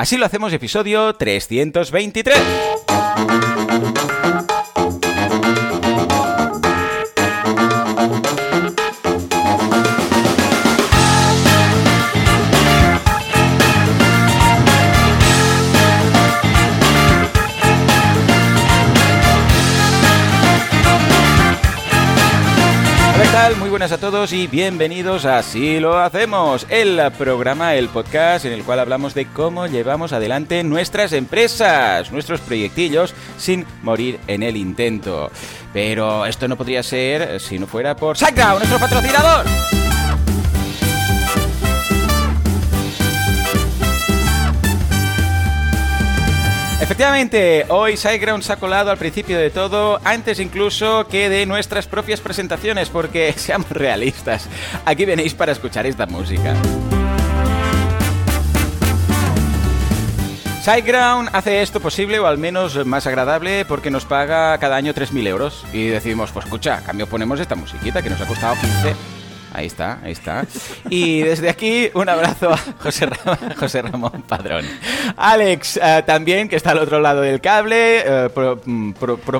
Así lo hacemos episodio 323. Muy buenas a todos y bienvenidos a Así lo hacemos, el programa, el podcast en el cual hablamos de cómo llevamos adelante nuestras empresas, nuestros proyectillos sin morir en el intento. Pero esto no podría ser si no fuera por SiteGround, nuestro patrocinador. Efectivamente, hoy SiteGround se ha colado al principio de todo, antes incluso que de nuestras propias presentaciones, porque seamos realistas, aquí venéis para escuchar esta música. SiteGround hace esto posible, o al menos más agradable, porque nos paga cada año 3.000 euros. Y decimos, pues escucha, a cambio ponemos esta musiquita que nos ha costado 15 Ahí está, ahí está. Y desde aquí un abrazo a José, José Ramón Padrón. Alex, eh, también, que está al otro lado del cable, eh, mm,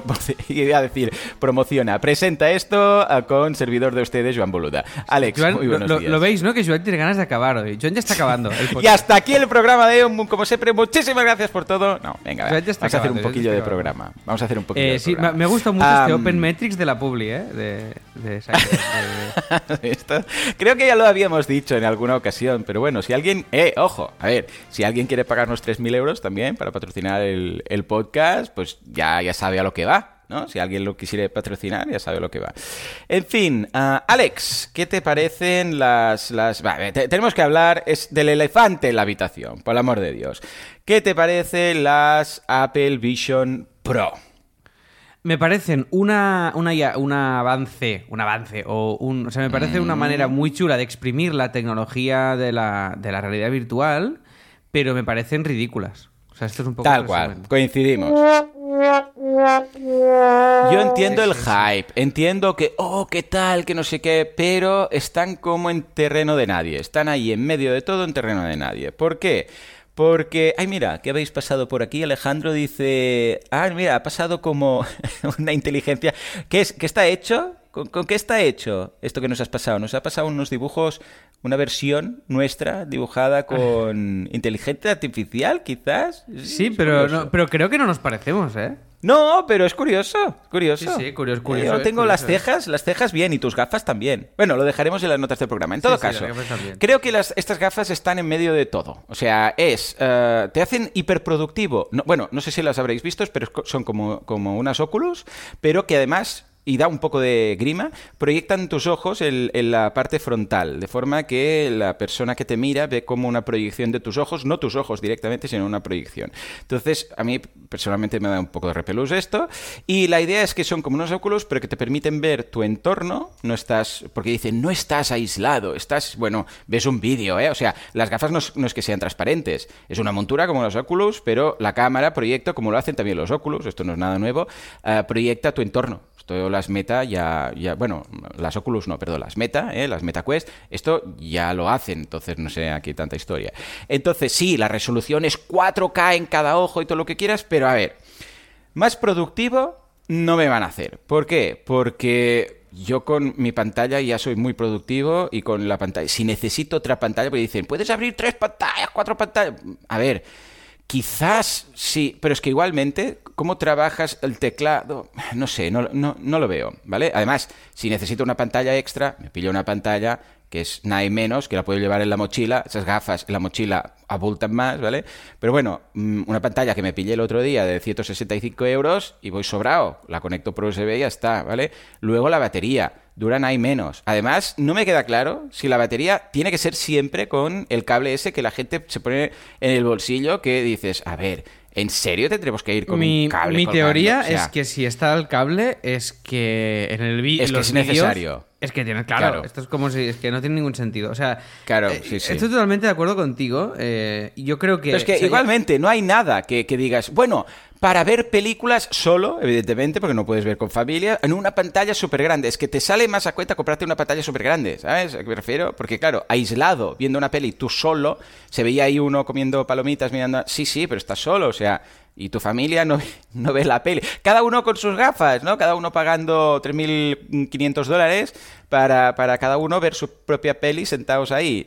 iba a decir, promociona, presenta esto eh, con servidor de ustedes, Joan Boluda. Alex, muy buenos lo, días. Lo veis, ¿no? Que Joan tiene ganas de acabar hoy. Joan ya está acabando. y hasta aquí el programa de hoy. Como siempre, muchísimas gracias por todo. No, venga, vamos a hacer un poquillo de programa. Vamos a hacer un poquillo de sí, programa. Me gusta mucho este Open Metrics de la Publi, ¿eh? De, de, de Creo que ya lo habíamos dicho en alguna ocasión, pero bueno, si alguien, eh, ojo, a ver, si alguien quiere pagarnos 3.000 euros también para patrocinar el, podcast, pues ya, ya sabe a lo que va. ¿no? Si alguien lo quisiera patrocinar, ya sabe lo que va. En fin, ah, Alex, ¿qué te parecen las... las... tenemos que hablar es del elefante en la habitación, por el amor de Dios. ¿Qué te parecen las Apple Vision Pro? Me parecen una, una, un avance, un avance, o un, o sea, me parece una manera mm. muy chula de exprimir la tecnología de la, de la realidad virtual, pero me parecen ridículas. O sea, esto es un poco... Tal cual, coincidimos. Yo entiendo el hype, entiendo que, oh, qué tal, que no sé qué, pero están como en terreno de nadie, están ahí en medio de todo en terreno de nadie. ¿Por qué? Porque, ay, mira, ¿qué habéis pasado por aquí? Alejandro dice, ah, mira, ha pasado como una inteligencia. ¿Qué, es, qué está hecho? ¿Con, qué está hecho esto que nos has pasado? Nos ha pasado unos dibujos, una versión nuestra dibujada con inteligencia artificial, quizás. Sí, pero, pero creo que no nos parecemos, ¿eh? No, pero es curioso, curioso. Sí, sí, curioso, curioso. Yo tengo las cejas, las cejas bien y tus gafas también. Bueno, lo dejaremos en las notas del programa. En todo caso, creo que las, estas gafas están en medio de todo. O sea, es, eh, te hacen hiperproductivo. bueno, no sé si las habréis visto, pero son como, como unas óculos, pero que además y da un poco de grima, proyectan tus ojos en, la parte frontal, de forma que la persona que te mira ve como una proyección de tus ojos, no tus ojos directamente, sino una proyección. Entonces, a mí personalmente me da un poco de repelús esto, y la idea es que son como unos óculos, pero que te permiten ver tu entorno, no estás, porque dicen, no estás aislado, estás, bueno, ves un vídeo, ¿eh? O sea, las gafas no es, que sean transparentes, es una montura como los óculos, pero la cámara proyecta, como lo hacen también los óculos, esto no es nada nuevo, eh, proyecta tu entorno esto las Meta ya, ya, bueno, las Oculus no, perdón, las Meta, ¿eh? las Meta Quest, esto ya lo hacen, entonces no sé aquí tanta historia. Entonces sí, la resolución es 4K en cada ojo y todo lo que quieras, pero a ver, más productivo no me van a hacer. ¿Por qué? Porque yo con mi pantalla ya soy muy productivo y con la pantalla, si necesito otra pantalla, pues dicen, puedes abrir tres pantallas, cuatro pantallas. A ver, Quizás sí, pero es que igualmente, ¿cómo trabajas el teclado? No sé, no, no, no lo veo, ¿vale? Además, si necesito una pantalla extra, me pillo una pantalla que es nada menos, que la puedo llevar en la mochila, esas gafas en la mochila abultan más, ¿vale? Pero bueno, mm, una pantalla que me pillé el otro día de 165 euros y voy sobrado, la conecto por USB y ya está, ¿vale? Luego la batería, duran ahí menos. Además, no me queda claro si la batería tiene que ser siempre con el cable ese que la gente se pone en el bolsillo que dices, a ver, ¿En serio tendremos que ir con mi, un cable? Mi teoría es que si está el cable, es que en el vídeo. Es que es necesario. Es que tiene, claro, esto es como si. Es que no tiene ningún sentido. O sea. Claro, eh, sí, sí. Estoy totalmente de acuerdo contigo. Eh, yo creo que. Pero es que igualmente no hay nada que, que digas. Bueno, para ver películas solo, evidentemente, porque no puedes ver con familia, en una pantalla súper grande. Es que te sale más a cuenta comprarte una pantalla súper grande, ¿sabes? ¿A qué me refiero? Porque claro, aislado, viendo una peli tú solo, se veía ahí uno comiendo palomitas, mirando... Sí, sí, pero estás solo, o sea... Y tu familia no, no ve la peli. Cada uno con sus gafas, ¿no? Cada uno pagando 3.500 dólares para, para cada uno ver su propia peli sentados ahí.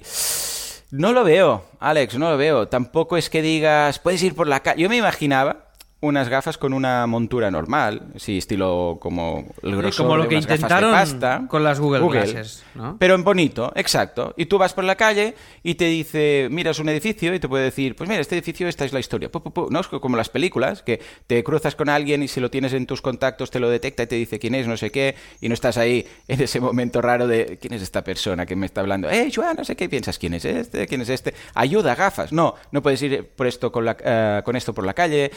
No lo veo, Alex, no lo veo. Tampoco es que digas, puedes ir por la calle. Yo me imaginaba unas gafas con una montura normal, sí, estilo como el grosor como lo de que unas gafas de intentaron pasta. con las Google, Google. Glasses, ¿no? Pero en bonito, exacto. Y tú vas por la calle y te dice, miras un edificio y te puede decir, pues mira, este edificio, esta es la historia. Pu, pu, pu. No es como las películas, que te cruzas con alguien y si lo tienes en tus contactos te lo detecta y te dice quién es, no sé qué, y no estás ahí en ese momento raro de, ¿quién es esta persona que me está hablando? Eh, Joan, no sé qué piensas, ¿quién es este? ¿Quién es este? Ayuda, gafas. No, no puedes ir por esto con, la, eh, con esto por la calle.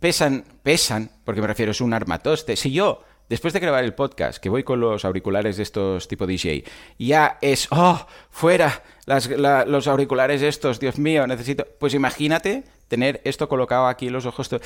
Pesan, pesan, porque me refiero, es un armatoste. Si yo después de grabar el podcast, que voy con los auriculares de estos tipo DJ, ya es, oh, fuera, las- la- los auriculares estos, Dios mío, necesito... Pues imagínate tener esto colocado aquí en los ojos. Eh,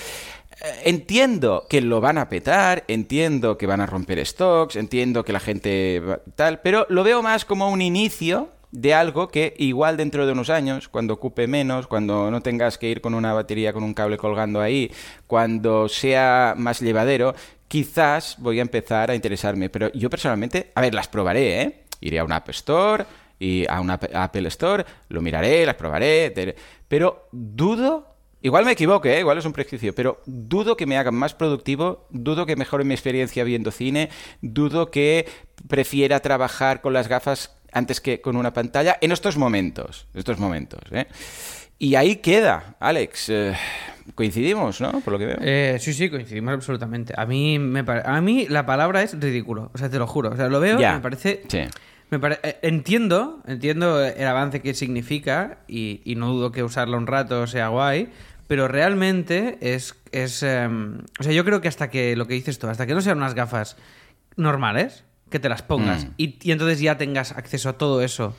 Entiendo que lo van a petar, entiendo que van a romper stocks, entiendo que la gente tal, pero lo veo más como un inicio de algo que igual dentro de unos años, cuando ocupe menos, cuando no tengas que ir con una batería con un cable colgando ahí, cuando sea más llevadero, quizás voy a empezar a interesarme. Pero yo personalmente, a ver, las probaré, ¿eh? Iré a una App Store y a una App- Apple Store, lo miraré, las probaré, pero dudo Igual me equivoco, ¿eh? igual es un prejuicio, pero dudo que me hagan más productivo, dudo que mejore mi experiencia viendo cine, dudo que prefiera trabajar con las gafas antes que con una pantalla en estos momentos, en estos momentos. ¿eh? Y ahí queda, Alex. eh, coincidimos, ¿no? Por lo que veo. Eh, sí, sí, coincidimos absolutamente. A mí, me pare- a mí la palabra es ridículo. O sea, te lo juro. O sea, lo veo Ya. y me parece... Sí. Me pare- eh, entiendo, entiendo el avance que significa y, y no dudo que usarlo un rato sea guay, pero realmente es... es em, o sea, yo creo que hasta que, lo que dices tú, hasta que no sean unas gafas normales, que te las pongas Mm. y, y entonces ya tengas acceso a todo eso,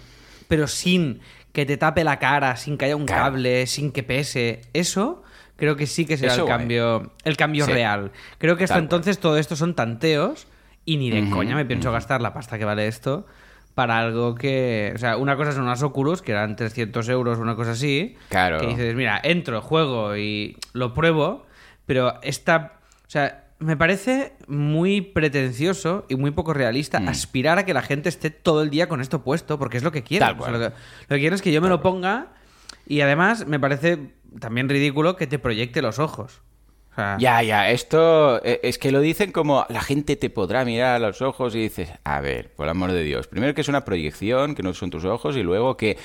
pero sin que te tape la cara, sin que haya un Claro. cable, sin que pese, eso creo que sí que será Eso el guay. cambio, el cambio Sí. real. Creo que hasta Tal entonces todo esto son tanteos y ni de coña me pienso gastar la pasta que vale esto para algo que... O sea, una cosa son unas Oculus, que eran 300 euros, una cosa así. Claro. Que dices, mira, entro, juego y lo pruebo, pero esta... O sea, me parece muy pretencioso y muy poco realista Mm. aspirar a que la gente esté todo el día con esto puesto, porque es lo que quieren. Tal O sea, lo, que, lo que es que yo me lo ponga y además me parece también ridículo que te proyecte los ojos. O sea, Ya, ya, esto eh, es que lo dicen como la gente te podrá mirar a los ojos y dices, a ver, por el amor de Dios, primero que es una proyección, que no son tus ojos, y luego que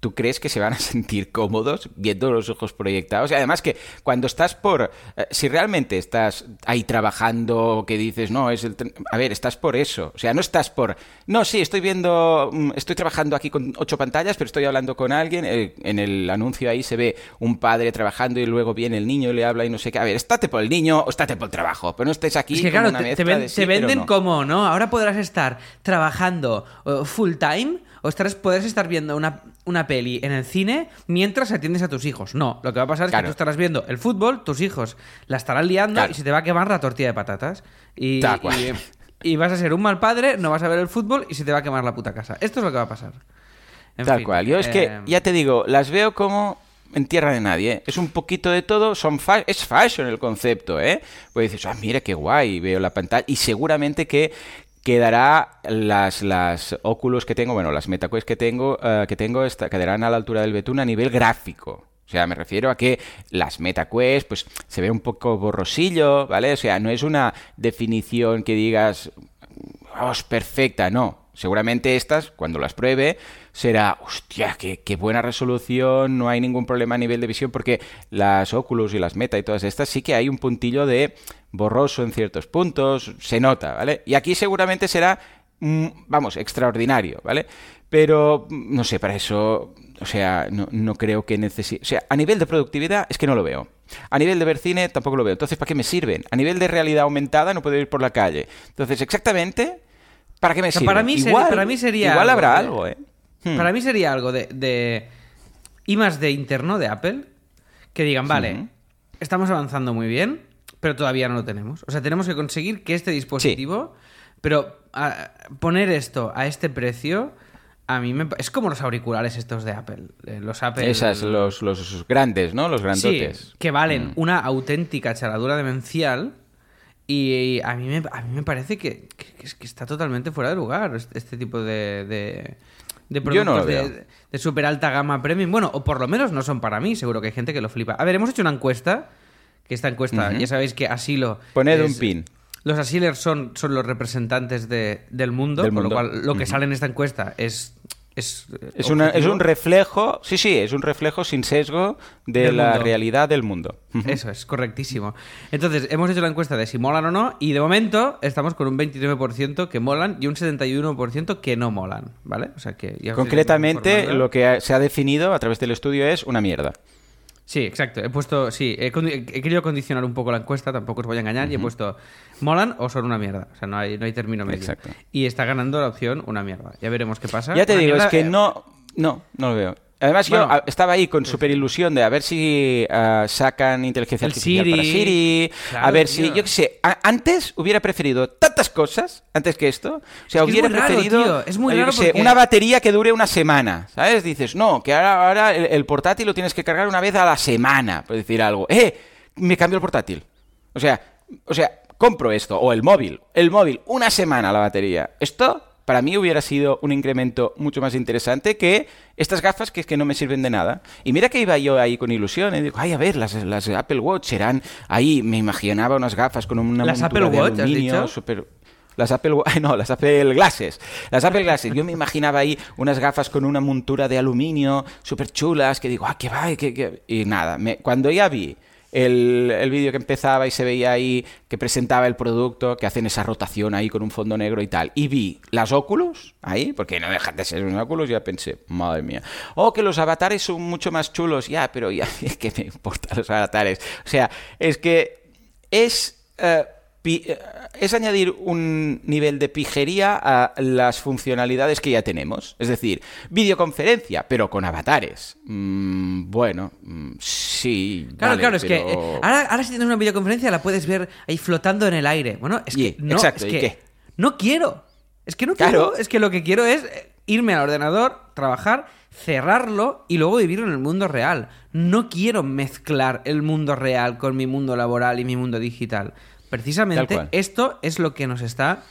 tú crees que se van a sentir cómodos viendo los ojos proyectados. Y además que cuando estás por, eh, si realmente estás ahí trabajando, que dices, no, es el... A ver, estás por eso, o sea, no estás por, no, sí, estoy viendo, mm, estoy trabajando aquí con ocho pantallas, pero estoy hablando con alguien, eh, en el anuncio ahí se ve un padre trabajando y luego viene el niño y le habla y no sé qué. A ver, estate por el niño o estate por el trabajo, pero no estés aquí Es que claro, una te, ven- de sí, venden no. como, ¿no? Ahora podrás estar trabajando eh, full time o estarás, podrás estar viendo una, una peli en el cine mientras atiendes a tus hijos. No, lo que va a pasar es Claro. que tú estarás viendo el fútbol, tus hijos la estarán liando Claro. y se te va a quemar la tortilla de patatas. Y, y- y vas a ser un mal padre, no vas a ver el fútbol y se te va a quemar la puta casa. Esto es lo que va a pasar. En Tal fin, cual. Yo es que, eh, ya te digo, las veo como en tierra de nadie. ¿eh? Es un poquito de todo. Son fa- es fashion el concepto, ¿eh? Pues dices, ah, mira qué guay, veo la pantalla. Y seguramente que quedará las, las óculos que tengo, bueno, las MetaQuest que tengo, eh, que tengo quedarán a la altura del betún a nivel gráfico. O sea, me refiero a que las MetaQuest, pues, se ve un poco borrosillo, ¿vale? O sea, no es una definición que digas, oh, es perfecta, no. Seguramente estas, cuando las pruebe, será, hostia, qué, qué buena resolución, no hay ningún problema a nivel de visión, porque las Oculus y las Meta y todas estas sí que hay un puntillo de borroso en ciertos puntos, se nota, ¿vale? Y aquí seguramente será, mm, vamos, extraordinario, ¿vale? Pero, mm, no sé, para eso, o sea, no, no creo que necesite... O sea, a nivel de productividad es que no lo veo. A nivel de ver cine tampoco lo veo. Entonces, ¿para qué me sirven? A nivel de realidad aumentada no puedo ir por la calle. Entonces, exactamente, ¿para qué me sea, sirven? para mí sería- igual, para mí sería Igual algo habrá de- algo, ¿eh? Hmm. Para mí sería algo de, de I más de interno de Apple que digan, vale, estamos avanzando muy bien, pero todavía no lo tenemos. O sea, tenemos que conseguir que este dispositivo, pero poner esto a este precio a mí me... Es como los auriculares estos de Apple. Eh, los Apple... Esas, los, los grandes, ¿no? Los grandotes. Sí, que valen mm. una auténtica charadura demencial. Y a mí me, a mí me parece que, está totalmente fuera de lugar este, tipo de, de, productos de, de super alta gama premium. Bueno, o por lo menos no son para mí. Seguro que hay gente que lo flipa. A ver, hemos hecho una encuesta. Que esta encuesta, ya sabéis que Asilo... Poned un pin. Los asilers son, son los representantes del, mundo, con lo cual lo que sale en esta encuesta es es, es, un reflejo, sí, sí, es un reflejo sin sesgo de la realidad del mundo. Eso es, correctísimo. Entonces, hemos hecho la encuesta de si molan o no, y de momento estamos con un 29% que molan y un 71% que no molan, ¿vale? O sea que Concretamente, lo que se ha definido a través del estudio es una mierda. Sí, exacto. He puesto, sí, he, querido condicionar un poco la encuesta, tampoco os voy a engañar, y he puesto ¿molan o son una mierda? O sea, no hay, no hay término medio. Exacto. Y está ganando la opción una mierda. Ya veremos qué pasa. Ya te digo, es que eh, no, no, no lo veo. Además, yo estaba ahí con super ilusión de a ver si ah, sacan inteligencia artificial para Siri, a ver si, yo qué sé, antes hubiera preferido tantas cosas antes que esto. O sea, hubiera preferido es muy raro una batería que dure una semana, ¿sabes? Dices, no, que ahora, ahora el, portátil lo tienes que cargar una vez a la semana, por decir algo. ¡Eh! Me cambio el portátil. O sea, o sea, compro esto, o el móvil, el móvil, una semana la batería. Esto para mí hubiera sido un incremento mucho más interesante que estas gafas que es que no me sirven de nada. Y mira que iba yo ahí con ilusión, y ¿eh? digo, ay, a ver, las, las, Apple Watch serán ahí, me imaginaba unas gafas con una ¿Las Apple Watch, aluminio, super... Las Apple, no, las Apple Glasses. Las Apple Glasses. Yo me imaginaba ahí unas gafas con una montura de aluminio súper chulas que digo, ah, qué va, que, y nada. Me, cuando ya vi el, vídeo que empezaba y se veía ahí que presentaba el producto, que hacen esa rotación ahí con un fondo negro y tal. Y vi las óculos ahí, porque no dejan de ser unos óculos, ya pensé, madre mía. Oh, que los avatares son mucho más chulos, ya, pero ya, es que me importan los avatares. O sea, es que es... Eh, es añadir un nivel de pijería a las funcionalidades que ya tenemos. Es decir, videoconferencia, pero con avatares. Mm, bueno, mm, sí. Claro, claro, es que eh, ahora, si tienes una videoconferencia la puedes ver ahí flotando en el aire. Bueno, es que no, es que no quiero. Es que no quiero. Es que lo que quiero es eh, irme al ordenador, trabajar, cerrarlo y luego vivirlo en el mundo real. No quiero mezclar el mundo real con mi mundo laboral y mi mundo digital. Precisamente esto es lo que nos está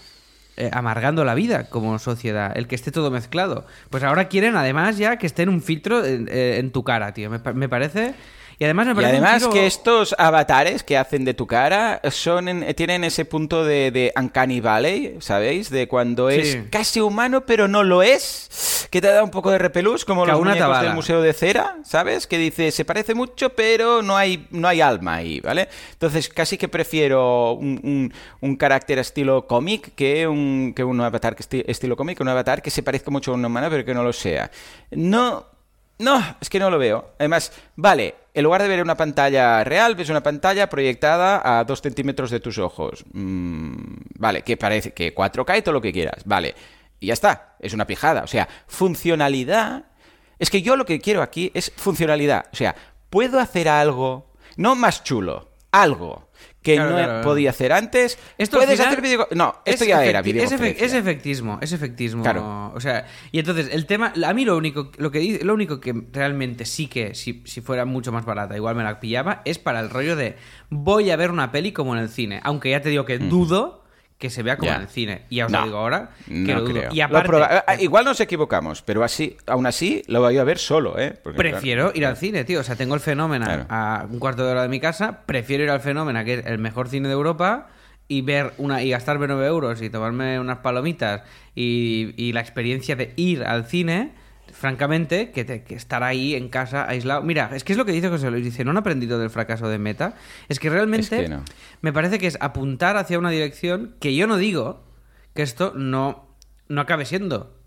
eh, amargando la vida como sociedad, el que esté todo mezclado. Pues ahora quieren además ya que esté en un filtro en, eh, tu cara, tío. me parece y además me además que estos avatares que hacen de tu cara son tienen ese punto de, de Uncanny Valley, ¿sabéis? De cuando es casi humano pero no lo es, que te da un poco de repelús, como los muñecos del Museo de Cera, ¿sabes? Que dice, se parece mucho pero no hay, no hay alma ahí, ¿vale? Entonces casi que prefiero un, un, carácter estilo cómic que un, que un avatar que estilo cómic, un avatar que se parezca mucho a un humano pero que no lo sea. No... No, es que no lo veo. Además, vale, en lugar de ver una pantalla real, ves una pantalla proyectada a dos centímetros de tus ojos. Mm, vale, que parece que 4K y todo lo que quieras. Vale, y ya está, es una pijada. O sea, funcionalidad... Es que yo lo que quiero aquí es funcionalidad. O sea, puedo hacer algo, no más chulo, algo que no podía hacer antes. Esto Puedes hacer video... No, esto ya era video. Es, es, efectismo, es efectismo. Claro. O sea, y entonces el tema, a mí lo único, lo que lo único que realmente sí que, si, si fuera mucho más barata, igual me la pillaba, es para el rollo de voy a ver una peli como en el cine. Aunque ya te digo que dudo que se vea como en el cine. Y ya os lo digo ahora que lo dudo. Y aparte, ah, igual nos equivocamos, pero así, aún así lo voy a ver solo, ¿eh? prefiero ir al cine, tío. O sea, tengo el fenómeno a un cuarto de hora de mi casa, prefiero ir al fenómeno, que es el mejor cine de Europa, y ver una y gastarme 9 euros y tomarme unas palomitas y, y la experiencia de ir al cine francamente, que, estar ahí en casa aislado. Mira, es que es lo que dice José Luis. Dice, no han aprendido del fracaso de Meta. Es que realmente me parece que es apuntar hacia una dirección que yo no digo que esto no, no acabe siendo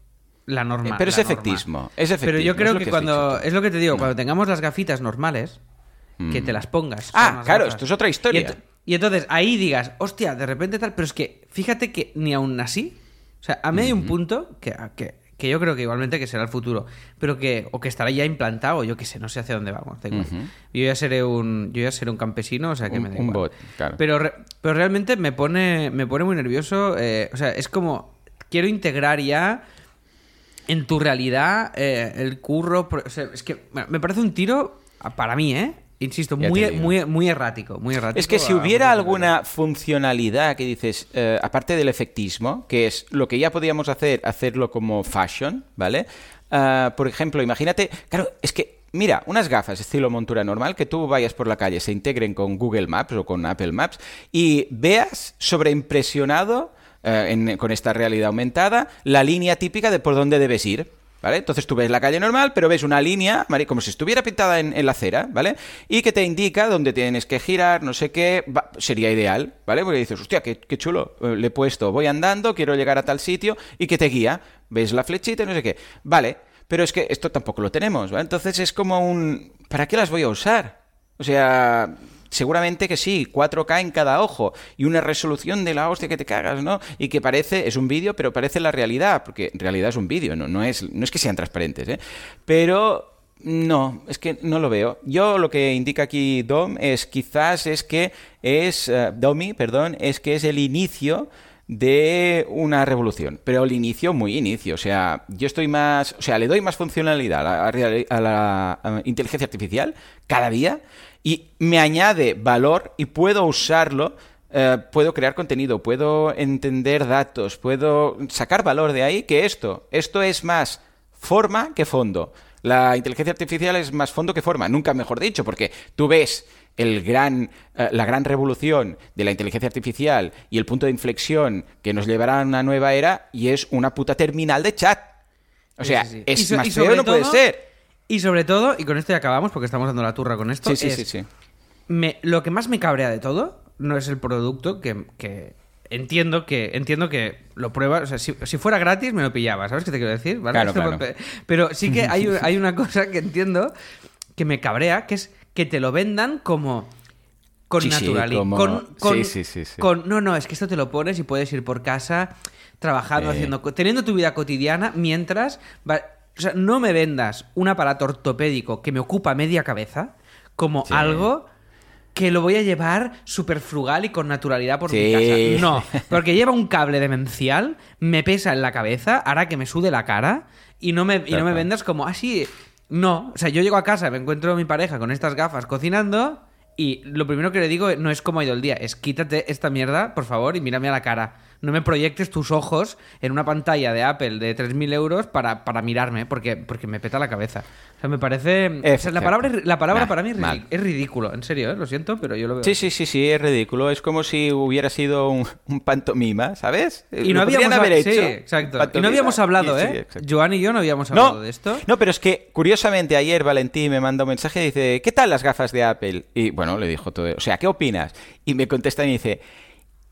la norma. Eh, pero es efectismo, es efectismo. Pero yo creo que, cuando. Es lo que te digo, cuando tengamos las gafitas normales, que te mm. las pongas. Ah, claro, esto es otra historia. Y, entonces ahí digas, hostia, de repente tal. Pero es que fíjate que ni aún así. O sea, a mí hay un punto que, que que yo creo que igualmente que será el futuro, pero que o que estará ya implantado, yo qué sé, no sé hacia dónde vamos. Yo ya seré un yo ya seré un campesino, o sea que me da igual. Pero pero realmente me pone me pone muy nervioso, eh, o sea, es como quiero integrar ya en tu realidad eh, el curro, es que me parece un tiro para mí, ¿eh? Insisto, muy, muy, muy errático, muy errático. Es que si hubiera alguna funcionalidad que dices, eh, aparte del efectismo, que es lo que ya podíamos hacer, hacerlo como fashion, ¿vale? Ah, por ejemplo, imagínate, claro, es que mira, unas gafas estilo montura normal que tú vayas por la calle, se integren con Google Maps o con Apple Maps y veas sobreimpresionado eh, con esta realidad aumentada la línea típica de por dónde debes ir. ¿Vale? Entonces tú ves la calle normal, pero ves una línea, como si estuviera pintada en, la acera, ¿vale? Y que te indica dónde tienes que girar, no sé qué, sería ideal, ¿vale? Porque dices, hostia, qué, chulo, eh, le he puesto, voy andando, quiero llegar a tal sitio, y que te guía, ves la flechita y no sé qué, vale, pero es que esto tampoco lo tenemos, ¿vale? Entonces es como un, ¿para qué las voy a usar? O sea, Seguramente que sí, 4K en cada ojo y una resolución de la hostia que te cagas, ¿no? Y que parece, es un vídeo, pero parece la realidad, porque en realidad es un vídeo, ¿no? No es, no es que sean transparentes, ¿eh? Pero no, es que no lo veo. Yo lo que indica aquí Dom es quizás es que es, uh, Domi, perdón, es que es el inicio de una revolución, pero el inicio muy inicio, o sea, yo estoy más, o sea, le doy más funcionalidad a la, a la inteligencia artificial cada día y me añade valor y puedo usarlo, eh, puedo crear contenido, puedo entender datos, puedo sacar valor de ahí que esto. Esto es más forma que fondo. La inteligencia artificial es más fondo que forma, nunca mejor dicho, porque tú ves el gran, eh, la gran revolución de la inteligencia artificial y el punto de inflexión que nos llevará a una nueva era y es una puta terminal de chat. O sea, es más feo no puede ser. Y sobre todo, y con esto ya acabamos porque estamos dando la turra con esto. Sí, sí, sí, Me, lo que más me cabrea de todo no es el producto que, entiendo que entiendo que lo pruebas. O sea, si, fuera gratis me lo pillaba, ¿sabes qué te quiero decir? Pero sí que hay, hay una cosa que entiendo que me cabrea, que es que te lo vendan como con naturalidad. Con, sí, sí, sí, con, no, no, es que esto te lo pones y puedes ir por casa trabajando, haciendo, teniendo tu vida cotidiana mientras o sea, no me vendas un aparato ortopédico que me ocupa media cabeza como algo que lo voy a llevar súper frugal y con naturalidad por mi casa. No, porque lleva un cable demencial, me pesa en la cabeza, hará que me sude la cara y no me, y no me vendas como así. Ah, no, o sea, yo llego a casa, me encuentro a mi pareja con estas gafas cocinando y lo primero que le digo no es cómo ha ido el día, es quítate esta mierda, por favor, y mírame a la cara no me proyectes tus ojos en una pantalla de Apple de 3.000 euros para, para mirarme, porque, porque me peta la cabeza. Sea, me parece... la palabra, la palabra para mí es, ridículo, en serio, ¿eh? lo siento, pero yo lo veo. Sí, sí, sí, sí, es ridículo. Es como si hubiera sido un, pantomima, ¿sabes? Y no habíamos, haber sí, exacto. Y no habíamos hablado, ¿eh? Joan y yo no habíamos hablado de esto. No, pero es que, curiosamente, ayer Valentín me manda un mensaje y dice, ¿qué tal las gafas de Apple? Y bueno, le dijo todo, o sea, ¿qué opinas? Y me contesta y me dice,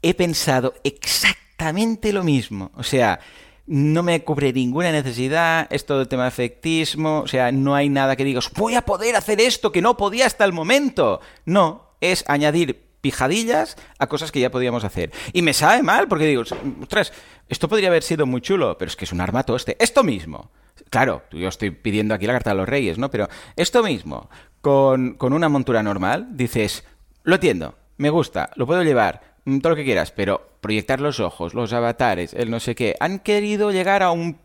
he pensado exactamente lo mismo. O sea, no me cubre ninguna necesidad, es todo el tema de efectismo, o sea, no hay nada que digas, voy a poder hacer esto que no podía hasta el momento. No, es añadir pijadillas a cosas que ya podíamos hacer. Y me sabe mal, porque digo, ostras, esto podría haber sido muy chulo, pero es que es un armato este. Esto mismo. Claro, yo estoy pidiendo aquí la carta de los reyes, ¿no? Pero esto mismo, con, con una montura normal, dices, lo entiendo, me gusta, lo puedo llevar, todo lo que quieras, pero proyectar los ojos, los avatares, el no sé qué, han querido llegar a un...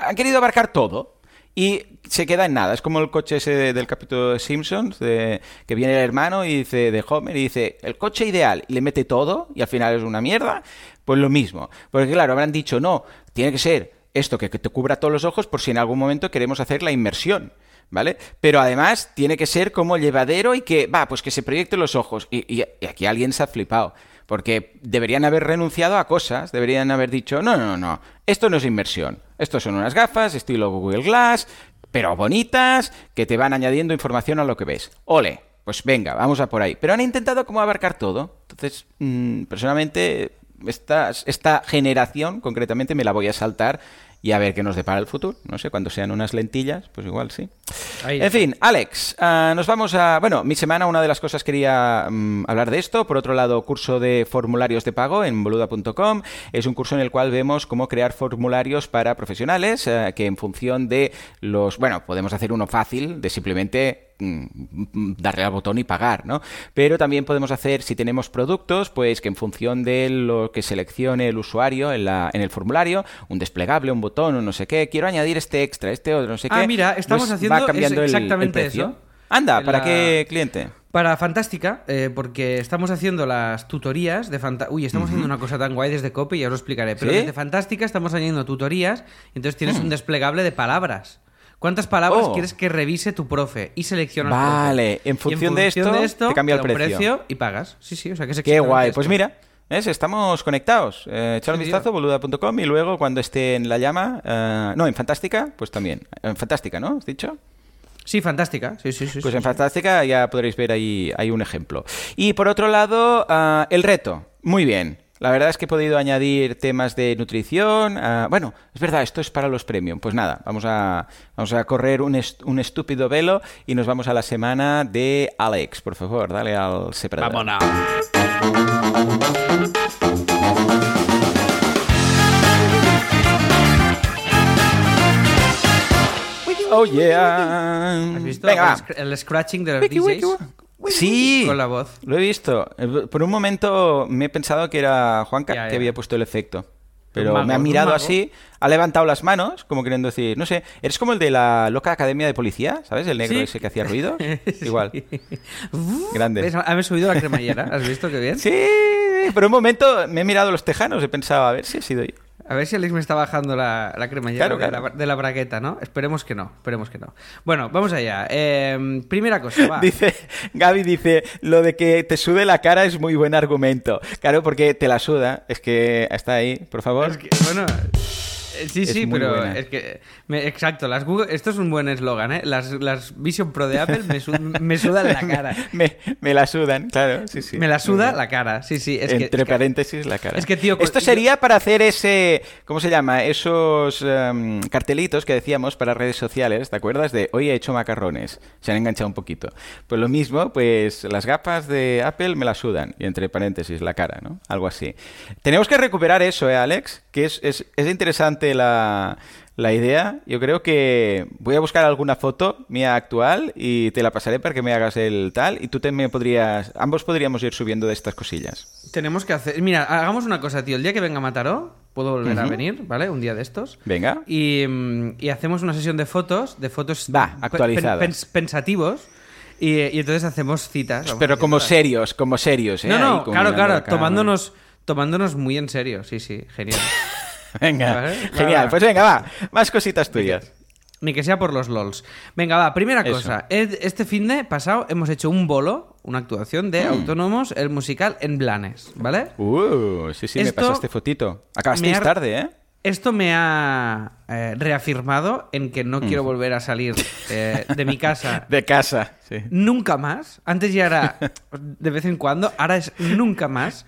han querido abarcar todo y se queda en nada. Es como el coche ese del capítulo de Simpsons, de, que viene el hermano y dice de Homer y dice el coche ideal y le mete todo y al final es una mierda. Pues lo mismo. Porque claro, habrán dicho, no, tiene que ser esto que, te cubra todos los ojos por si en algún momento queremos hacer la inmersión. ¿vale? Pero además tiene que ser como llevadero y que, va, pues que se proyecten los ojos. y aquí alguien se ha flipado. Porque deberían haber renunciado a cosas, deberían haber dicho, no, no, no, esto no es inversión, esto son unas gafas estilo Google Glass, pero bonitas, que te van añadiendo información a lo que ves. Ole, pues venga, vamos a por ahí. Pero han intentado como abarcar todo. Entonces, mm, personalmente, esta, esta generación concretamente me la voy a saltar y a ver qué nos depara el futuro. No sé, cuando sean unas lentillas, pues igual sí. en fin, Alex, ah, nos vamos a... Bueno, mi semana, una de las cosas quería mm, hablar de esto. Por otro lado, curso de formularios de pago en boluda.com. Es un curso en el cual vemos cómo crear formularios para profesionales, eh, que en función de los... Bueno, podemos hacer uno fácil, de simplemente darle al botón y pagar, ¿no? Pero también podemos hacer, si tenemos productos, pues que en función de lo que seleccione el usuario en, la, en el formulario, un desplegable, un botón, o no sé qué, quiero añadir este extra, este otro, no sé ah, qué. mira, estamos pues haciendo cambiando exactamente eso. Anda, ¿para qué cliente? Para Fantástica, eh, porque estamos haciendo las tutorías de Fantástica. Uy, estamos haciendo una cosa tan guay desde Copy, ya os lo explicaré. Pero desde Fantástica estamos añadiendo tutorías, entonces tienes hmm. un desplegable de palabras. ¿Cuántas palabras oh. quieres que revise tu profe? Y seleccionas. Vale, en función, de, esto, te cambia el precio. y pagas. Sí, sí, o sea que Qué guay. Pues mira, estamos conectados. Eh, echar un vistazo, boluda.com, y luego cuando esté en la llama. Eh, no, en Fantástica, pues también. En Fantástica, ¿no? ¿Has dicho? Sí, fantástica. Sí, sí, sí. Pues en Fantástica ya podréis ver ahí, hay un ejemplo. Y por otro lado, ah, el reto. Muy bien. La verdad es que he podido añadir temas de nutrición. Ah, bueno, es verdad, esto es para los premium. Pues nada, vamos a, vamos a correr un, un estúpido velo y nos vamos a la semana de Alex. Por favor, dale al separador. Vámonos. Oh yeah. ¿Has visto Venga, el, scratching de los DJs? Sí, con la voz. Lo he visto. Eh, por un momento me he pensado que era Juanca que había puesto el efecto. Pero me ha mirado así, ha levantado las manos, como queriendo decir, no sé, eres como el de la loca academia de policía, ¿sabes? El negro ese que hacía ruido. Igual. Grande. ¿Has subido la cremallera? ¿Has visto qué bien? Sí, por un momento me he mirado los tejanos, he pensado, a ver si he sido yo. A ver si Alex me está bajando la, la cremallera De, la, bragueta, ¿no? Esperemos que no, esperemos que no. Bueno, vamos allá. Em, primera cosa, va. Dice, Gaby dice, lo de que te sude la cara es muy buen argumento. Claro, porque te la suda. Es que está ahí, por favor. bueno... Eh, sí, sí, pero es que. exacto, las Google, esto es un buen eslogan, ¿eh? Las, las, Vision Pro de Apple me, me sudan la cara. me, me, la sudan, claro, sí, sí. Me la suda la cara, sí, sí. Es Entre paréntesis, la cara. Es que, tío. Esto sería para hacer ese. ¿Cómo se llama? Esos em, cartelitos que decíamos para redes sociales, ¿te acuerdas? De hoy he hecho macarrones. Se han enganchado un poquito. Pues lo mismo, pues las gafas de Apple me la sudan. Y entre paréntesis, la cara, ¿no? Algo así. Tenemos que recuperar eso, ¿eh, Alex? Que es, es, es interesante la, idea. Yo creo que voy a buscar alguna foto mía actual y te la pasaré para que me hagas el tal. Y tú también podrías. Ambos podríamos ir subiendo de estas cosillas. Tenemos que hacer. Mira, hagamos una cosa, tío. El día que venga Mataró, puedo volver a venir, ¿vale? Un día de estos. Venga. Y, hacemos una sesión de fotos, de fotos. Va, actualizadas. pensativos. Y, entonces hacemos citas. Pero como serios, como serios, ¿eh? No, no, claro, claro. Tomándonos, tomándonos muy en serio. Sí, sí, genial. Venga, genial. Pues venga, va. Más cositas tuyas. Ni que sea por los LOLs. Venga, va, primera cosa. Este fin de pasado hemos hecho un bolo, una actuación de mm. Autónomos, el musical en Blanes, ¿vale? Uh, sí, sí, me pasaste fotito. Acabasteis tarde, ¿eh? Esto me ha eh, reafirmado en que no quiero mm. volver a salir eh, de mi casa. De casa, sí. Nunca más. Antes ya era de vez en cuando, ahora es nunca más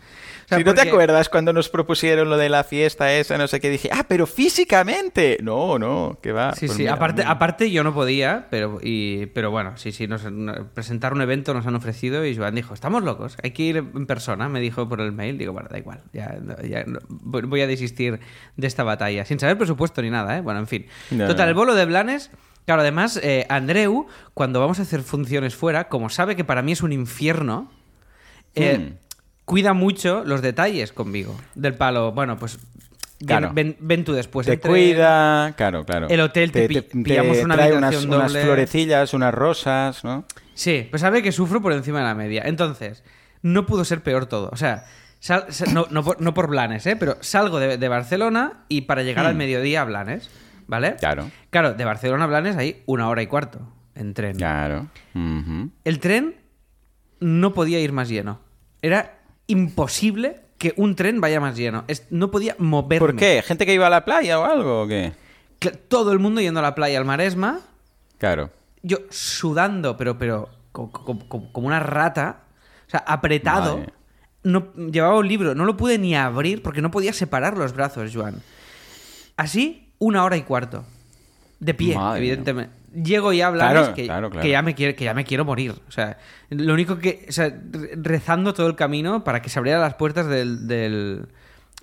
si no te acuerdas cuando nos propusieron lo de la fiesta esa, no sé qué, dije, ah, pero físicamente. No, no, que va. Sí, pues sí, aparte, aparte yo no podía, pero, y, pero bueno, sí, sí, nos, presentar un evento nos han ofrecido y Joan dijo, estamos locos, hay que ir en persona, me dijo por el mail. Digo, bueno, da igual, ya, voy a desistir de esta batalla, sin saber presupuesto ni nada, ¿eh? Bueno, en fin. Total, el bolo de Blanes... Claro, además, eh, Andreu, cuando vamos a hacer funciones fuera, como sabe que para mí es un infierno, eh, hmm cuida mucho los detalles conmigo. Del palo, bueno, pues Claro. Ven, ven, tú después. Te cuida, claro, claro. El hotel te, pillamos una trae unas, unas, florecillas, unas rosas, ¿no? Sí, pues sabe que sufro por encima de la media. Entonces, no pudo ser peor todo. O sea, no, no, por, no, por, Blanes, ¿eh? Pero salgo de, Barcelona y para llegar al hmm. mediodía a Blanes, ¿vale? Claro. Claro, de Barcelona a Blanes hay una hora y cuarto en tren. Claro. El tren no podía ir más lleno. Era imposible que un tren vaya más lleno. no podía moverme. ¿Por qué? ¿Gente que iba a la playa o algo o qué? Todo el mundo yendo a la playa al Maresma. Claro. Yo sudando, pero, pero como, una rata. O sea, apretado. No, llevaba un libro, no lo pude ni abrir porque no podía separar los brazos, Joan. Así, una hora y cuarto. De pie, evidentemente. Llego ya a Blanes que, que, ya me quiere, que ya me quiero morir. O sea, lo único que. O sea, rezando todo el camino para que se abrieran las puertas del. del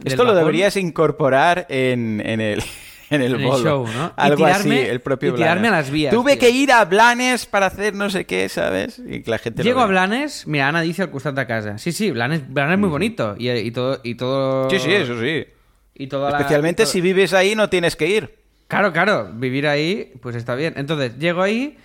Esto lo deberías incorporar en, en el en el, show, ¿no? Algo así, el propio y tirarme a las vías. Tuve que ir a Blanes para hacer no sé qué, ¿sabes? Y la gente Llego a Blanes, mira, Ana dice al costante a casa. Sí, sí, Blanes, Blanes es muy bonito. Y, todo, y todo... Sí, sí, eso sí. Y Especialmente si vives ahí no tienes que ir. Claro, claro, vivir ahí, pues está bien. Entonces, llego ahí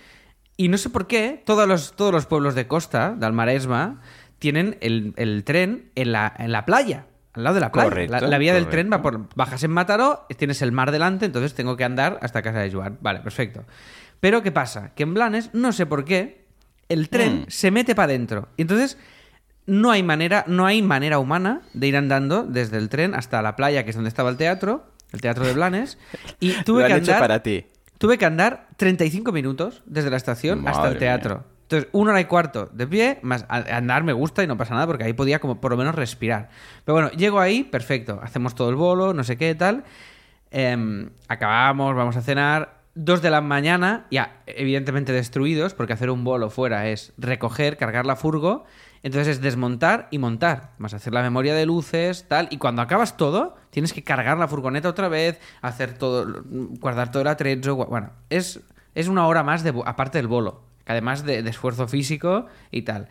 y no sé por qué todos los, todos los pueblos de costa, de Almaresma, tienen el, el tren en la, en la playa al lado de la playa. la, vía del tren va por. Bajas en Mataró, tienes el mar delante, entonces tengo que andar hasta casa de Joan. Vale, perfecto. Pero ¿qué pasa? Que en Blanes, no sé por qué, el tren mm. se mete para adentro. Y entonces no hay manera, no hay manera humana de ir andando desde el tren hasta la playa, que es donde estaba el teatro, el teatro de Blanes. Y tuve que andar. para ti. Tuve que andar 35 minutos desde la estación hasta el teatro. Entonces, una hora y cuarto de pie, más andar me gusta y no pasa nada porque ahí podía como por lo menos respirar. Pero bueno, llego ahí, perfecto, hacemos todo el bolo, no sé qué tal. Em, acabamos, vamos a cenar. Dos de la mañana, ya evidentemente destruidos, porque hacer un bolo fuera es recoger, cargar la furgo, entonces es desmontar y montar, más hacer la memoria de luces, tal, y cuando acabas todo, tienes que cargar la furgoneta otra vez, hacer todo, guardar todo el atrecho, bueno, es, es una hora más de, aparte del bolo además de, esfuerzo físico y tal.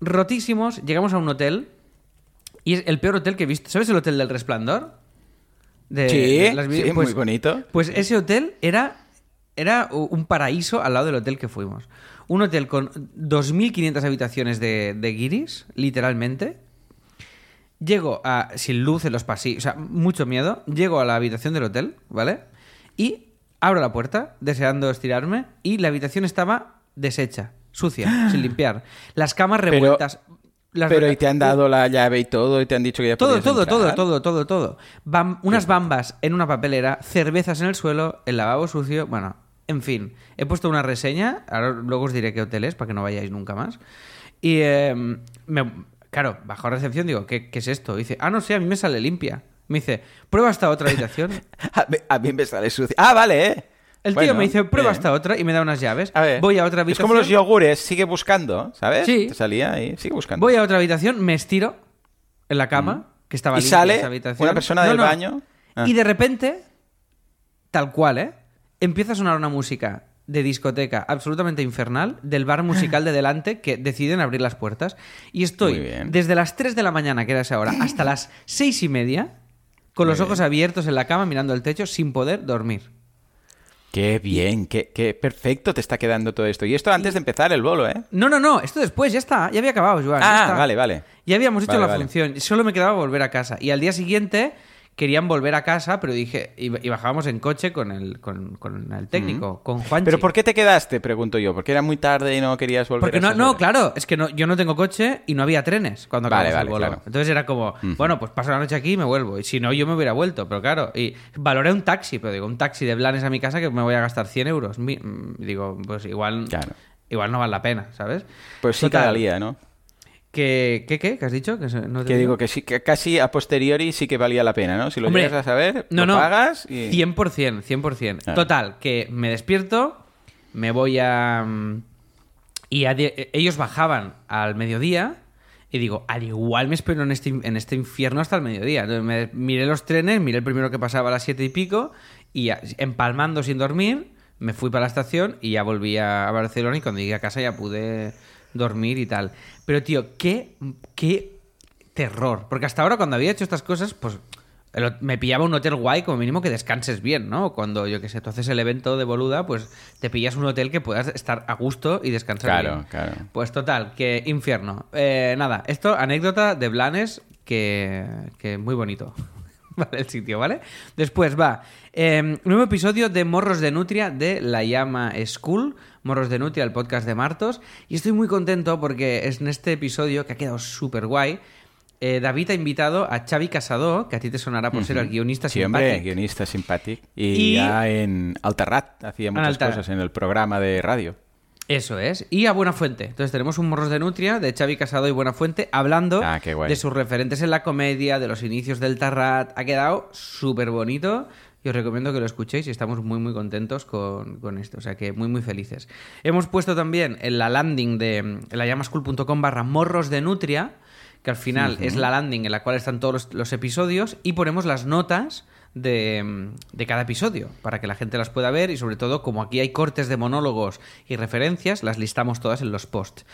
Rotísimos, llegamos a un hotel y es el peor hotel que he visto. ¿Sabes el hotel del resplandor? sí, muy pues, bonito. Pues ese hotel era, era un paraíso al lado del hotel que fuimos. Un hotel con 2.500 habitaciones de, de guiris, literalmente. Llego a, sin luz en los pasillos, o sea, mucho miedo. Llego a la habitación del hotel, ¿vale? Y abro la puerta, deseando estirarme, y la habitación estaba deshecha, sucia, sin limpiar. Las camas revueltas. Pero, y te han dado la llave y todo, y te han dicho que ya Todo, todo, todo, todo, todo, todo. unas bambas en una papelera, cervezas en el suelo, el lavabo sucio. Bueno, en fin. He puesto una reseña, ahora luego os diré qué hotel es para que no vayáis nunca más. Y em, claro, bajo recepción digo, ¿qué, es esto? dice, ah, no sé, a mí me sale limpia. Me dice, prueba esta otra habitación. a, mí, me sale sucia. Ah, vale, ¿eh? El tío me dice, prueba esta otra y me da unas llaves. Voy a otra habitación. Es como los yogures, sigue buscando, ¿sabes? Sí. Te salía ahí, sigue buscando. Voy a otra habitación, me estiro en la cama, mm. que estaba y sale esa habitación. una persona del baño. Y ah. de repente, tal cual, ¿eh? Empieza a sonar una música de discoteca absolutamente infernal del bar musical de delante que deciden abrir las puertas. Y estoy desde las 3 de la mañana, que era esa hora, hasta las 6 y media, con los ojos abiertos en la cama mirando el techo sin poder dormir. Qué bien, qué, qué, perfecto te está quedando todo esto. Y esto antes de empezar el bolo, ¿eh? No, no, no, esto después, ya está, ya había acabado, Joan. Ah, vale, vale. Ya habíamos hecho la función, solo me quedaba volver a casa. Y al día siguiente querían volver a casa, pero dije, y, bajábamos en coche con el, con, el técnico, con Juanchi. ¿Pero por qué te quedaste? Pregunto yo. ¿Porque era muy tarde y no querías volver Porque no, no, claro, es que no, yo no tengo coche y no había trenes cuando acabamos el vuelo. Entonces era como, bueno, pues paso la noche aquí y me vuelvo. Y si no, yo me hubiera vuelto, pero claro. Y valoré un taxi, pero digo, un taxi de Blanes a mi casa que me voy a gastar 100 euros. Mm, digo, pues igual, igual no vale la pena, ¿sabes? Pues sí, cada día, ¿no? ¿Qué, qué, qué? ¿Qué has dicho? Que, digo? que sí, que casi a posteriori sí que valía la pena, ¿no? Si lo llegas a saber, no, lo pagas y... 100%, 100%. Total, que me despierto, me voy a... Mm, y ellos bajaban al mediodía y digo, al igual me espero en este, en este infierno hasta el mediodía. Entonces me miré los trenes, miré el primero que pasaba a las siete y pico y empalmando sin dormir, me fui para la estación y ya volví a Barcelona y cuando llegué a casa ya pude dormir y tal. Pero, tío, qué, qué terror. Porque hasta ahora, cuando había hecho estas cosas, pues me pillaba un hotel guay, como mínimo que descanses bien, ¿no? Cuando, yo qué sé, tú haces el evento de boluda, pues te pillas un hotel que puedas estar a gusto y descansar bien. Claro, claro. Pues total, que infierno. Eh, nada, esto, anécdota de Blanes, que, que muy bonito. vale, el sitio, ¿vale? Después va, eh, nuevo episodio de Morros de Nutria de La Llama School Morros de Nutria, el podcast de Martos. Y estoy muy contento porque es en este episodio que ha quedado súper guay. Eh, David ha invitado a Xavi Casado, que a ti te sonará por ser el guionista sí, hombre, guionista simpático. Y, ya en Alterrat hacía muchas cosas en el programa de radio. Eso es. Y a Buena Fuente. Entonces tenemos un Morros de Nutria de Xavi Casado y Buena Fuente hablando ah, de sus referentes en la comedia, de los inicios del Tarrat. Ha quedado súper bonito y os recomiendo que lo escuchéis y estamos muy muy contentos con, esto, o sea que muy muy felices. Hemos puesto también en la landing de layamaschool.com barra morros de nutria, que al final es la landing en la cual están todos los, episodios y ponemos las notas de, de, cada episodio para que la gente las pueda ver y sobre todo como aquí hay cortes de monólogos y referencias, las listamos todas en los posts.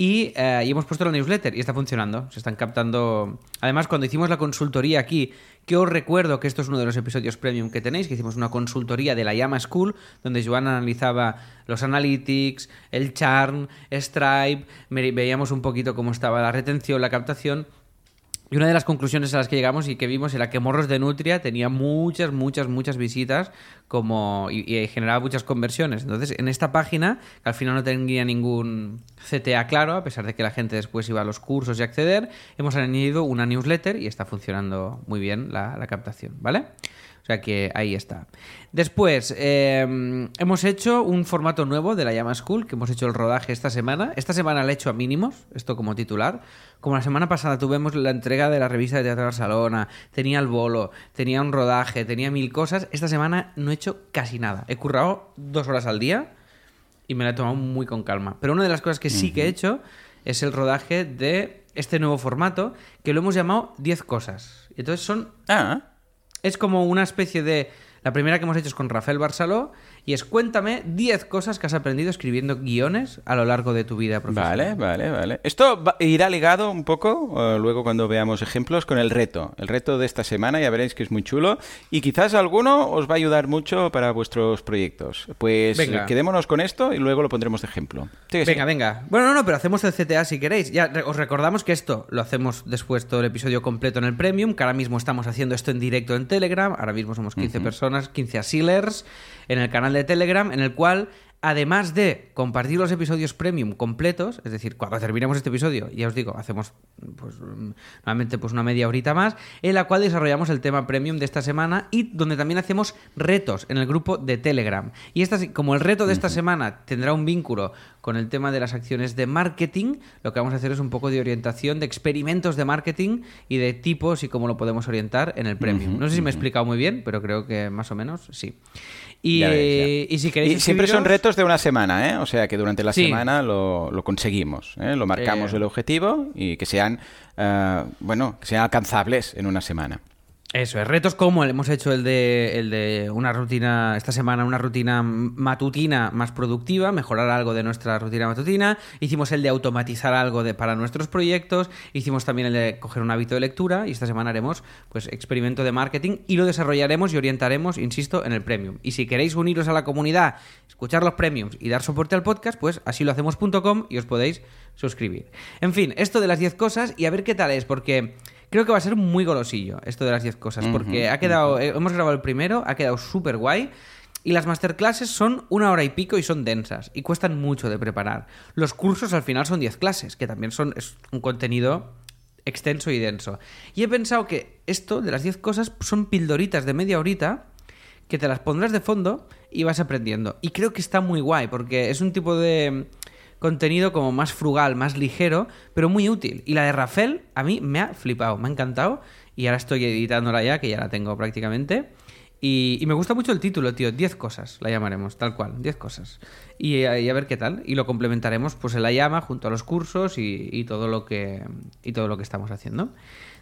Eh, y, hemos puesto la newsletter y está funcionando. Se están captando. Además, cuando hicimos la consultoría aquí, que os recuerdo que esto es uno de los episodios premium que tenéis, que hicimos una consultoría de la Llama School, donde Joan analizaba los analytics, el charm, Stripe, veíamos un poquito cómo estaba la retención, la captación. Y una de las conclusiones a las que llegamos y que vimos era que Morros de Nutria tenía muchas, muchas, muchas visitas como y, generaba muchas conversiones. Entonces, en esta página, que al final no tenía ningún CTA claro, a pesar de que la gente después iba a los cursos y acceder, hemos añadido una newsletter y está funcionando muy bien la, la captación, ¿vale? Sea que ahí está. Después, em, hemos hecho un formato nuevo de la Llama School, que hemos hecho el rodaje esta semana. Esta semana lo he hecho a mínimos, esto como titular. Como la semana pasada tuvimos la entrega de la revista de Teatro Barcelona, tenía el bolo, tenía un rodaje, tenía mil cosas. Esta semana no he hecho casi nada. He currado dos horas al día y me la he tomado muy con calma. Pero una de las cosas que sí que he hecho es el rodaje de este nuevo formato, que lo hemos llamado 10 cosas. Entonces son... Ah es como una especie de... La primera que hemos hecho es con Rafael Barceló y es cuéntame 10 cosas que has aprendido escribiendo guiones a lo largo de tu vida profesional. Vale, vale, vale. Esto irá ligado un poco, luego cuando veamos ejemplos, con el reto. El reto de esta semana, ya veréis que es muy chulo y quizás alguno os va a ayudar mucho para vuestros proyectos. Pues quedémonos con esto y luego lo pondremos de ejemplo. venga, venga. Bueno, no, no, pero hacemos el CTA si queréis. Ya os recordamos que esto lo hacemos después todo el episodio completo en el Premium, que ahora mismo estamos haciendo esto en directo en Telegram. Ahora mismo somos 15 personas, 15 asilers en el canal de Telegram, en el cual además de compartir los episodios premium completos, es decir, cuando terminemos este episodio, ya os digo, hacemos pues nuevamente pues una media horita más, en la cual desarrollamos el tema premium de esta semana y donde también hacemos retos en el grupo de Telegram. Y esta, como el reto de esta semana tendrá un vínculo con el tema de las acciones de marketing, lo que vamos a hacer es un poco de orientación de experimentos de marketing y de tipos y cómo lo podemos orientar en el premium. no sé si me he explicado muy bien, pero creo que más o menos sí. Y, si queréis. siempre son retos de una semana, ¿eh? O sea que durante la semana lo, conseguimos, ¿eh? Lo marcamos eh. el objetivo y que sean, eh, bueno, que sean alcanzables en una semana. Eso es, retos como hemos hecho el de, el de una rutina, esta semana una rutina matutina más productiva, mejorar algo de nuestra rutina matutina, hicimos el de automatizar algo de, para nuestros proyectos, hicimos también el de coger un hábito de lectura y esta semana haremos pues experimento de marketing y lo desarrollaremos y orientaremos, insisto, en el premium. Y si queréis uniros a la comunidad, escuchar los premiums y dar soporte al podcast, pues así lo hacemos.com y os podéis suscribir. En fin, esto de las 10 cosas y a ver qué tal es, porque... Creo que va a ser muy golosillo esto de las 10 cosas, porque ha quedado, eh, hemos grabado el primero, ha quedado súper guay. Y las masterclasses son una hora y pico y son densas y cuestan mucho de preparar. Los cursos al final son 10 clases, que también son es un contenido extenso y denso. Y he pensado que esto de las 10 cosas son pildoritas de media horita que te las pondrás de fondo y vas aprendiendo. Y creo que está muy guay porque es un tipo de contenido como más frugal, más ligero, pero muy útil. Y la de Rafael a mí me ha flipado, me ha encantado. Y ahora estoy editándola ya, que ya la tengo prácticamente. Y, me gusta mucho el título, tío. 10 cosas, la llamaremos, tal cual, 10 cosas. Y, a ver qué tal. Y lo complementaremos pues en la llama, junto a los cursos y, todo, lo que, y todo lo que estamos haciendo.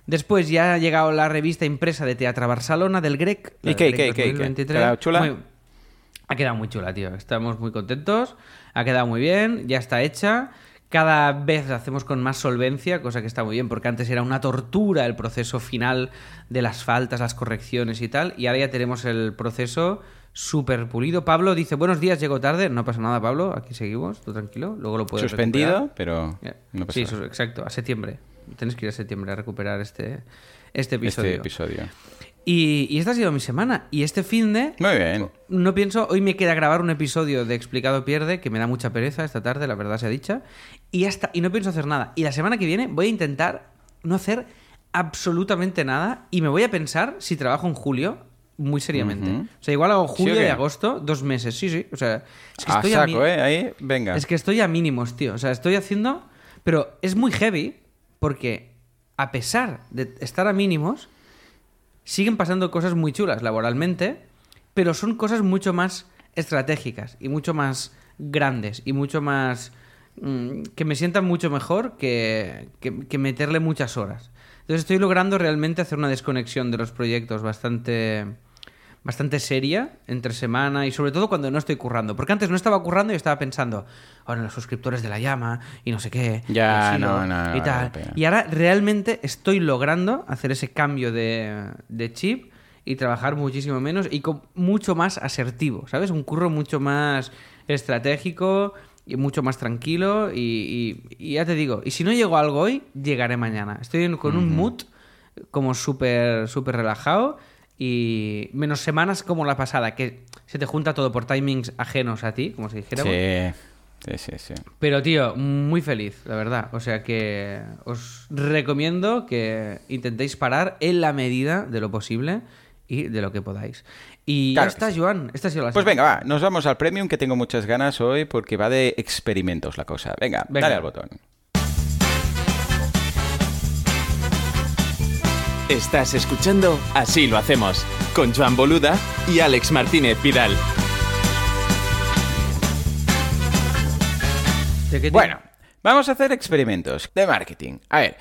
Después ya ha llegado la revista impresa de Teatro Barcelona del Grec. ¿Y qué, qué, qué, chula? Ha quedado muy chula, tío. Estamos muy contentos. Ha quedado muy bien. Ya está hecha. Cada vez la hacemos con más solvencia, cosa que está muy bien, porque antes era una tortura el proceso final de las faltas, las correcciones y tal. Y ahora ya tenemos el proceso súper pulido. Pablo dice, buenos días, llego tarde. No pasa nada, Pablo. Aquí seguimos, tú tranquilo. Luego lo puedes Suspendido, pero no pasa Sí, exacto. A septiembre. Tienes que ir a septiembre a recuperar este, este episodio. Este episodio. Y, esta ha sido mi semana. Y este fin de. Muy bien. No pienso. Hoy me queda grabar un episodio de Explicado Pierde, que me da mucha pereza esta tarde, la verdad sea dicha. Y ya está. Y no pienso hacer nada. Y la semana que viene voy a intentar no hacer absolutamente nada. Y me voy a pensar si trabajo en julio muy seriamente. O sea, igual hago julio y agosto, dos meses. Sí, sí. O sea, es que estoy a ¿eh? Ahí, venga. Es que estoy a mínimos, tío. O sea, estoy haciendo. Pero es muy heavy porque, a pesar de estar a mínimos siguen pasando cosas muy chulas laboralmente pero son cosas mucho más estratégicas y mucho más grandes y mucho más... Mm, que me sientan mucho mejor que, que, meterle muchas horas. Entonces estoy logrando realmente hacer una desconexión de los proyectos bastante bastante seria entre semana y sobre todo cuando no estoy currando. Porque antes no estaba currando y estaba pensando, ahora los suscriptores de la llama y no sé qué. Ya, no, no, Y tal. y ahora realmente estoy logrando hacer ese cambio de, de chip y trabajar muchísimo menos y con mucho más asertivo, ¿sabes? Un curro mucho más estratégico y mucho más tranquilo y, ya te digo, y si no llego a algo hoy, llegaré mañana. Estoy con un mood como súper, súper relajado y menos semanas como la pasada, que se te junta todo por timings ajenos a ti, como si dijéramos. Sí, sí, sí. Pero, tío, muy feliz, la verdad. O sea que os recomiendo que intentéis parar en la medida de lo posible y de lo que podáis. Y ya está, Joan. Esta ha sido la Pues venga, va, nos vamos al premium que tengo muchas ganas hoy porque va de experimentos la cosa. Venga, venga. dale al botón. Estás escuchando Así lo hacemos con Joan Boluda y Alex Martínez Vidal. Bueno, vamos a hacer experimentos de marketing. A ver,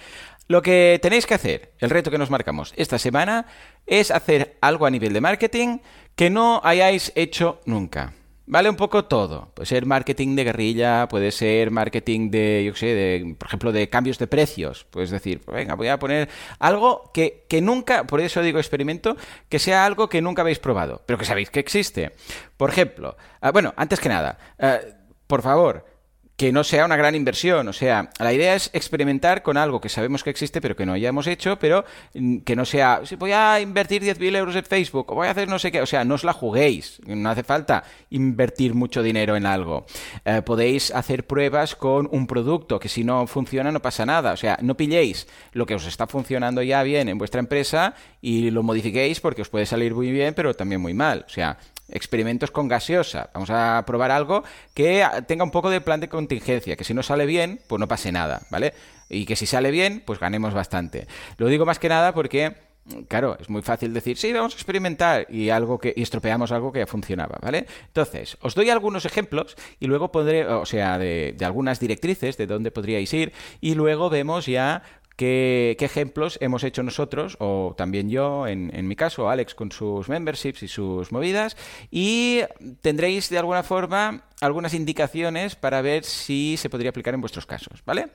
lo que tenéis que hacer, el reto que nos marcamos esta semana, es hacer algo a nivel de marketing que no hayáis hecho nunca. Vale un poco todo. Puede ser marketing de guerrilla, puede ser marketing de, yo sé, de, por ejemplo, de cambios de precios. Puedes decir, pues venga, voy a poner algo que, que, nunca, por eso digo experimento, que sea algo que nunca habéis probado, pero que sabéis que existe. Por ejemplo, ah, bueno, antes que nada, ah, por favor, que no sea una gran inversión. O sea, la idea es experimentar con algo que sabemos que existe, pero que no hayamos hecho, pero mm, que no sea, si voy a invertir 10.000 euros en Facebook, o voy a hacer no sé qué. O sea, no os la juguéis. No hace falta invertir mucho dinero en algo. Eh, podéis hacer pruebas con un producto, que si no funciona no pasa nada. O sea, no pilléis lo que os está funcionando ya bien en vuestra empresa y lo modifiquéis porque os puede salir muy bien, pero también muy mal. O sea, experimentos con gaseosa. Vamos a probar algo que tenga un poco de plan de contingencia, que si no sale bien, pues no pase nada, ¿vale? Y que si sale bien, pues ganemos bastante. Lo digo más que nada porque Claro, es muy fácil decir, sí, vamos a experimentar y algo que y estropeamos algo que ya funcionaba, ¿vale? Entonces, os doy algunos ejemplos y luego pondré, o sea, de, de algunas directrices de dónde podríais ir y luego vemos ya ¿Qué, ejemplos hemos hecho nosotros, o también yo, en, en, mi caso, Alex con sus memberships y sus movidas? Y tendréis de alguna forma algunas indicaciones para ver si se podría aplicar en vuestros casos, ¿vale?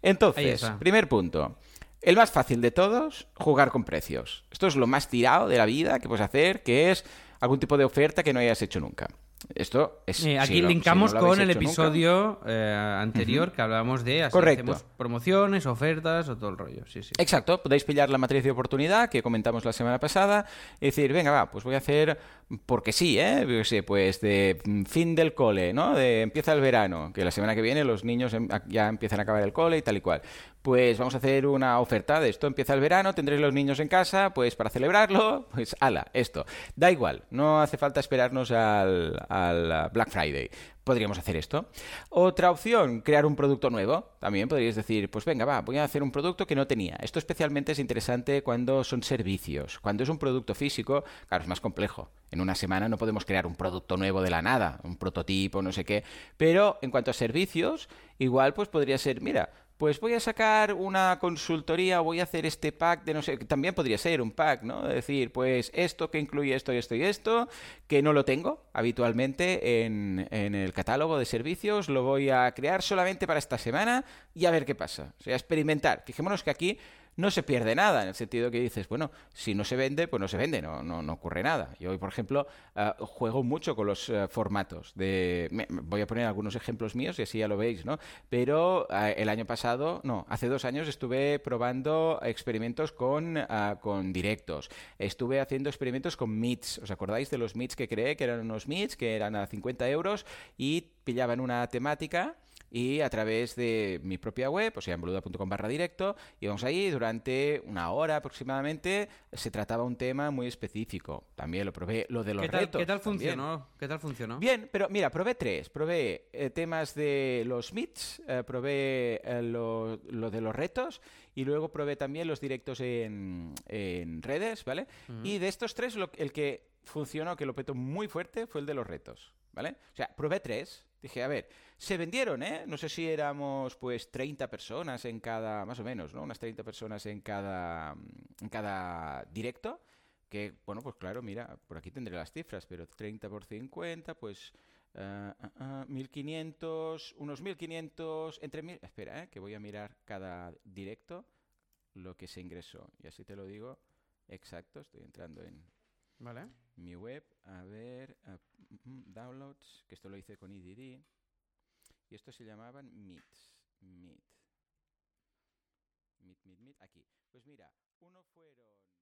Entonces, primer punto. El más fácil de todos, jugar con precios. Esto es lo más tirado de la vida que puedes hacer, que es algún tipo de oferta que no hayas hecho nunca. Esto es. Eh, aquí linkamos con el episodio eh, anterior que hablábamos de así Correcto. promociones, ofertas o todo el rollo. Sí, sí. Exacto. Podéis pillar la matriz de oportunidad que comentamos la semana pasada y decir, venga, va, pues voy a hacer porque sí, ¿eh? pues de fin del cole, ¿no? De empieza el verano, que la semana que viene los niños em, ya empiezan a acabar el cole y tal y cual. Pues vamos a hacer una oferta de esto. Empieza el verano, tendréis los niños en casa, pues para celebrarlo, pues ala, esto. Da igual, no hace falta esperarnos al, Black Friday podríamos hacer esto. Otra opción, crear un producto nuevo. También podríais decir, pues venga, va, voy a hacer un producto que no tenía. Esto especialmente es interesante cuando son servicios. Cuando es un producto físico, claro, es más complejo. En una semana no podemos crear un producto nuevo de la nada, un prototipo, no sé qué. Pero en cuanto a servicios, igual pues podría ser, mira, pues voy a sacar una consultoría, voy a hacer este pack de no sé, también podría ser un pack, ¿no? Decir, pues esto que incluye esto y esto y esto, que no lo tengo habitualmente en, en el catálogo de servicios, lo voy a crear solamente para esta semana y a ver qué pasa. O sea, experimentar. Fijémonos que aquí no se pierde nada, en el sentido que dices, bueno, si no se vende, pues no se vende, no, no, no ocurre nada. Yo hoy, por ejemplo, eh, juego mucho con los eh, formatos. De, voy a poner algunos ejemplos míos y así ya lo veis, ¿no? Pero eh, el año pasado, no, hace dos años estuve probando experimentos con, con directos. Estuve haciendo experimentos con meets. ¿Os acordáis de los meets que creé? Que eran unos meets que eran a 50 euros y pillaban una temática y a través de mi propia web, o sea, en boluda.com barra directo, íbamos ahí durante una hora aproximadamente, se trataba un tema muy específico. También lo probé, lo de los ¿Qué tal, retos. ¿Qué tal funcionó? ¿Qué tal funcionó? Bien, pero mira, probé tres. Probé eh, temas de los meets, eh, probé eh, lo, de los retos y luego probé también los directos en, redes, ¿vale? Y de estos tres, el que funcionó, que lo petó muy fuerte, fue el de los retos, ¿vale? O sea, probé tres. Dije, a ver, se vendieron, ¿eh? No sé si éramos, pues, 30 personas en cada, más o menos, ¿no? Unas 30 personas en cada, en cada directo. Que, bueno, pues claro, mira, por aquí tendré las cifras, pero 30 por 50, pues uh, uh, 1500, unos 1500, entre mil... Espera, ¿eh? que voy a mirar cada directo lo que se ingresó. Y así te lo digo exacto, estoy entrando en vale. mi web, a ver, uh, downloads, que esto lo hice con IDD. Y esto se llamaban Meets. Meet. Meet, Meet, Meet. Aquí. Pues mira, uno fueron...